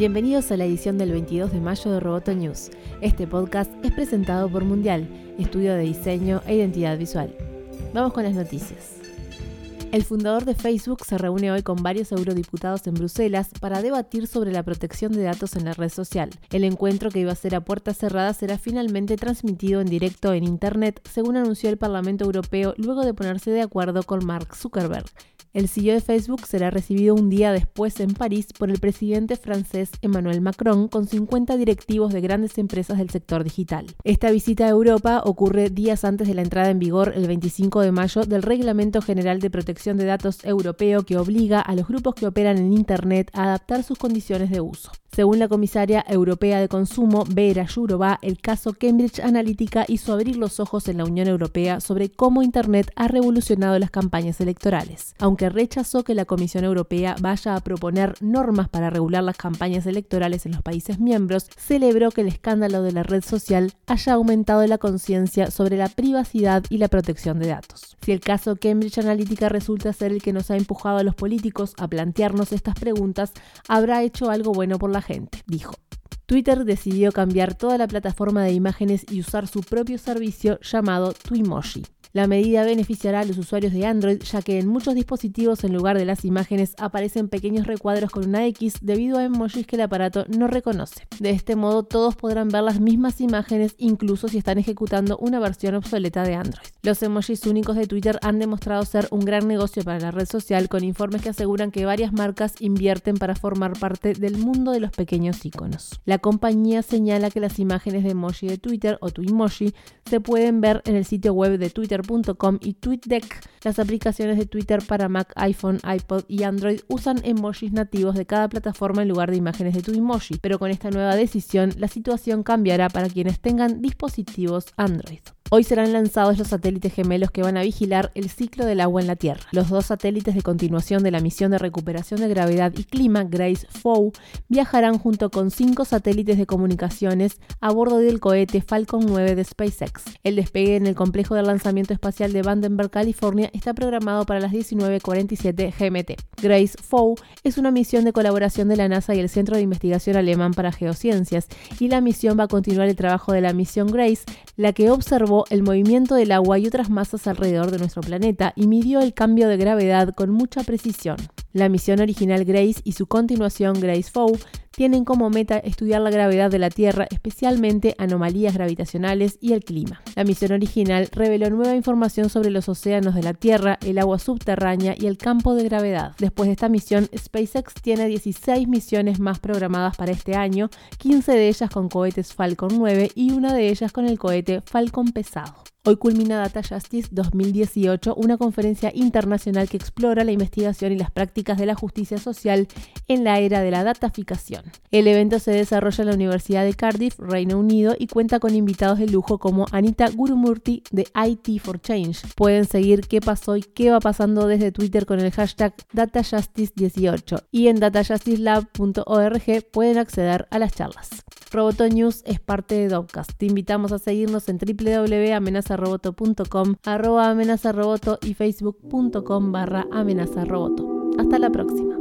Bienvenidos a la edición del 22 de mayo de Roboto News. Este podcast es presentado por Mundial, estudio de diseño e identidad visual. Vamos con las noticias. El fundador de Facebook se reúne hoy con varios eurodiputados en Bruselas para debatir sobre la protección de datos en la red social. El encuentro que iba a ser a puertas cerradas será finalmente transmitido en directo en Internet, según anunció el Parlamento Europeo luego de ponerse de acuerdo con Mark Zuckerberg. El CEO de Facebook será recibido un día después en París por el presidente francés Emmanuel Macron con 50 directivos de grandes empresas del sector digital. Esta visita a Europa ocurre días antes de la entrada en vigor el 25 de mayo del Reglamento General de Protección de Datos Europeo que obliga a los grupos que operan en Internet a adaptar sus condiciones de uso. Según la comisaria europea de consumo, Vera Jourova, el caso Cambridge Analytica hizo abrir los ojos en la Unión Europea sobre cómo Internet ha revolucionado las campañas electorales. Aunque rechazó que la Comisión Europea vaya a proponer normas para regular las campañas electorales en los países miembros, celebró que el escándalo de la red social haya aumentado la conciencia sobre la privacidad y la protección de datos. Si el caso Cambridge Analytica resulta ser el que nos ha empujado a los políticos a plantearnos estas preguntas, habrá hecho algo bueno por la gente, dijo. Twitter decidió cambiar toda la plataforma de imágenes y usar su propio servicio llamado Twimoji. La medida beneficiará a los usuarios de Android ya que en muchos dispositivos en lugar de las imágenes aparecen pequeños recuadros con una X debido a emojis que el aparato no reconoce. De este modo todos podrán ver las mismas imágenes incluso si están ejecutando una versión obsoleta de Android. Los emojis únicos de Twitter han demostrado ser un gran negocio para la red social con informes que aseguran que varias marcas invierten para formar parte del mundo de los pequeños iconos. La compañía señala que las imágenes de emoji de Twitter o Twimoji se pueden ver en el sitio web de Twitter y TweetDeck. Las aplicaciones de Twitter para Mac, iPhone, iPod y Android usan emojis nativos de cada plataforma en lugar de imágenes de tu emoji, pero con esta nueva decisión la situación cambiará para quienes tengan dispositivos Android. Hoy serán lanzados los satélites gemelos que van a vigilar el ciclo del agua en la Tierra. Los dos satélites de continuación de la misión de recuperación de gravedad y clima, Grace FOW, viajarán junto con cinco satélites de comunicaciones a bordo del cohete Falcon 9 de SpaceX. El despegue en el complejo de lanzamiento espacial de Vandenberg, California, está programado para las 19.47 GMT. Grace FOW es una misión de colaboración de la NASA y el Centro de Investigación Alemán para Geociencias, y la misión va a continuar el trabajo de la misión Grace, la que observó el movimiento del agua y otras masas alrededor de nuestro planeta y midió el cambio de gravedad con mucha precisión. La misión original Grace y su continuación Grace Fow tienen como meta estudiar la gravedad de la Tierra, especialmente anomalías gravitacionales y el clima. La misión original reveló nueva información sobre los océanos de la Tierra, el agua subterránea y el campo de gravedad. Después de esta misión, SpaceX tiene 16 misiones más programadas para este año, 15 de ellas con cohetes Falcon 9 y una de ellas con el cohete Falcon pesado. Hoy culmina Data Justice 2018, una conferencia internacional que explora la investigación y las prácticas de la justicia social en la era de la dataficación. El evento se desarrolla en la Universidad de Cardiff, Reino Unido, y cuenta con invitados de lujo como Anita Gurumurti de IT for Change. Pueden seguir qué pasó y qué va pasando desde Twitter con el hashtag DataJustice18 y en datajusticelab.org pueden acceder a las charlas. Roboto News es parte de Dovcast. Te invitamos a seguirnos en www.amenazaroboto.com, arroba amenazaroboto y facebook.com barra amenazaroboto. Hasta la próxima.